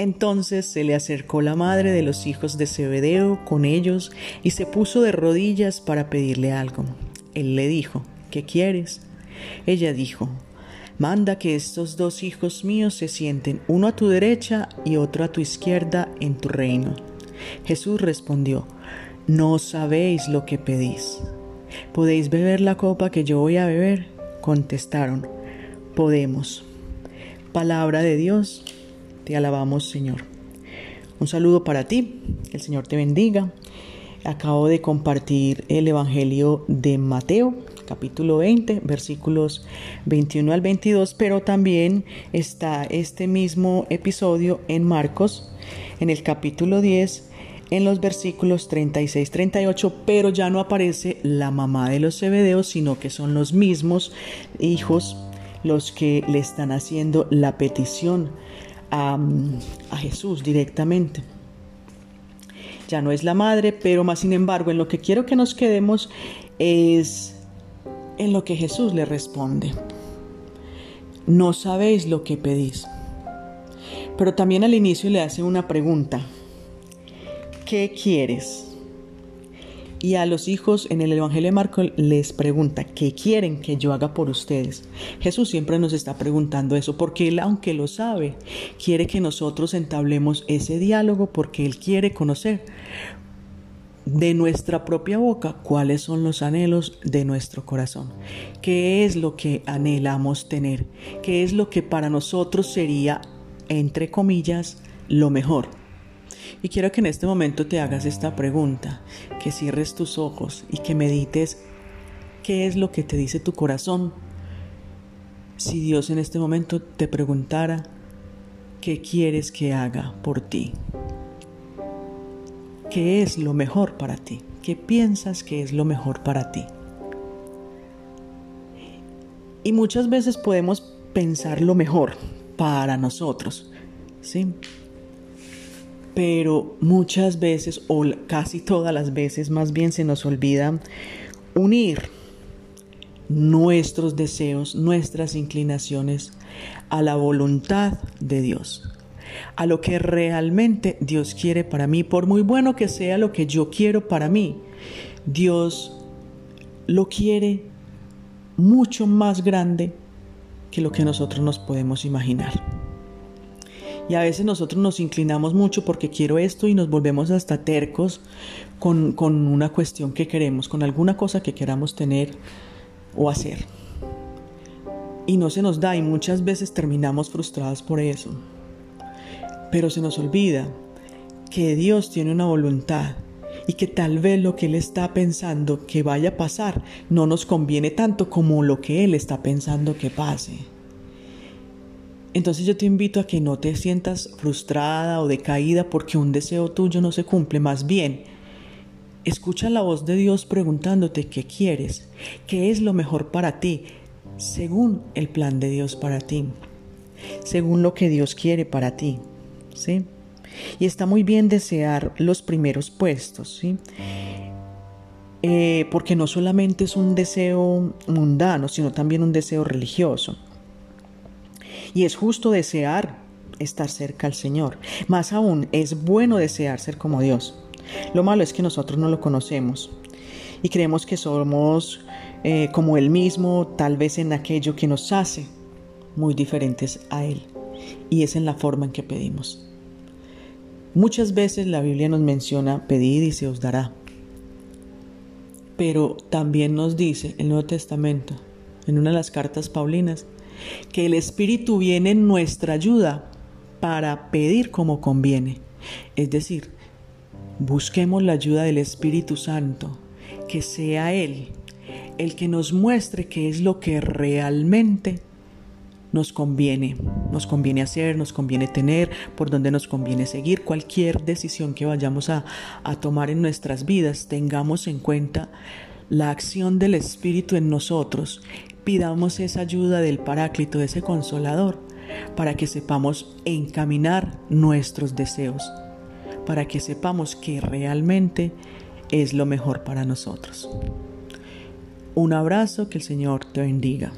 Entonces se le acercó la madre de los hijos de Zebedeo con ellos y se puso de rodillas para pedirle algo. Él le dijo, ¿qué quieres? Ella dijo, manda que estos dos hijos míos se sienten, uno a tu derecha y otro a tu izquierda en tu reino. Jesús respondió, no sabéis lo que pedís. ¿Podéis beber la copa que yo voy a beber? Contestaron, podemos. Palabra de Dios te alabamos, Señor. Un saludo para ti, el Señor te bendiga. Acabo de compartir el Evangelio de Mateo, capítulo 20, versículos 21 al 22, pero también está este mismo episodio en Marcos, en el capítulo 10, en los versículos 36-38, pero ya no aparece la mamá de los Zebedeos, sino que son los mismos hijos los que le están haciendo la petición a, Jesús directamente. Ya no es la madre, pero más sin embargo, en lo que quiero que nos quedemos es en lo que Jesús le responde. No sabéis lo que pedís. Pero también al inicio le hace una pregunta. ¿Qué quieres? y a los hijos en el Evangelio de Marco les pregunta, ¿qué quieren que yo haga por ustedes? Jesús siempre nos está preguntando eso porque Él, aunque lo sabe, quiere que nosotros entablemos ese diálogo porque Él quiere conocer de nuestra propia boca cuáles son los anhelos de nuestro corazón, qué es lo que anhelamos tener, qué es lo que para nosotros sería, entre comillas, lo mejor. Y quiero que en este momento te hagas esta pregunta, que cierres tus ojos y que medites qué es lo que te dice tu corazón. Si Dios en este momento te preguntara, ¿qué quieres que haga por ti? ¿Qué es lo mejor para ti? ¿Qué piensas que es lo mejor para ti? Y muchas veces podemos pensar lo mejor para nosotros, ¿sí? Pero muchas veces o casi todas las veces más bien se nos olvida unir nuestros deseos, nuestras inclinaciones a la voluntad de Dios, a lo que realmente Dios quiere para mí, por muy bueno que sea lo que yo quiero para mí, Dios lo quiere mucho más grande que lo que nosotros nos podemos imaginar. Y a veces nosotros nos inclinamos mucho porque quiero esto y nos volvemos hasta tercos con, con una cuestión que queremos, con alguna cosa que queramos tener o hacer. Y no se nos da y muchas veces terminamos frustrados por eso. Pero se nos olvida que Dios tiene una voluntad y que tal vez lo que Él está pensando que vaya a pasar no nos conviene tanto como lo que Él está pensando que pase. Entonces yo te invito a que no te sientas frustrada o decaída porque un deseo tuyo no se cumple, más bien escucha la voz de Dios preguntándote qué quieres, qué es lo mejor para ti, según el plan de Dios para ti, según lo que Dios quiere para ti, ¿sí? Y está muy bien desear los primeros puestos, ¿sí? Eh, porque no solamente es un deseo mundano, sino también un deseo religioso. Y es justo desear estar cerca al Señor. Más aún, es bueno desear ser como Dios. Lo malo es que nosotros no lo conocemos y creemos que somos eh, como Él mismo, tal vez en aquello que nos hace muy diferentes a Él. Y es en la forma en que pedimos. Muchas veces la Biblia nos menciona pedid y se os dará. Pero también nos dice el Nuevo Testamento, en una de las cartas paulinas, que el Espíritu viene en nuestra ayuda para pedir como conviene. Es decir, busquemos la ayuda del Espíritu Santo, que sea Él el que nos muestre qué es lo que realmente nos conviene, nos conviene hacer, nos conviene tener, por donde nos conviene seguir. Cualquier decisión que vayamos a, a tomar en nuestras vidas, tengamos en cuenta la acción del Espíritu en nosotros pidamos esa ayuda del Paráclito, de ese consolador, para que sepamos encaminar nuestros deseos, para que sepamos que realmente es lo mejor para nosotros. Un abrazo, que el Señor te bendiga.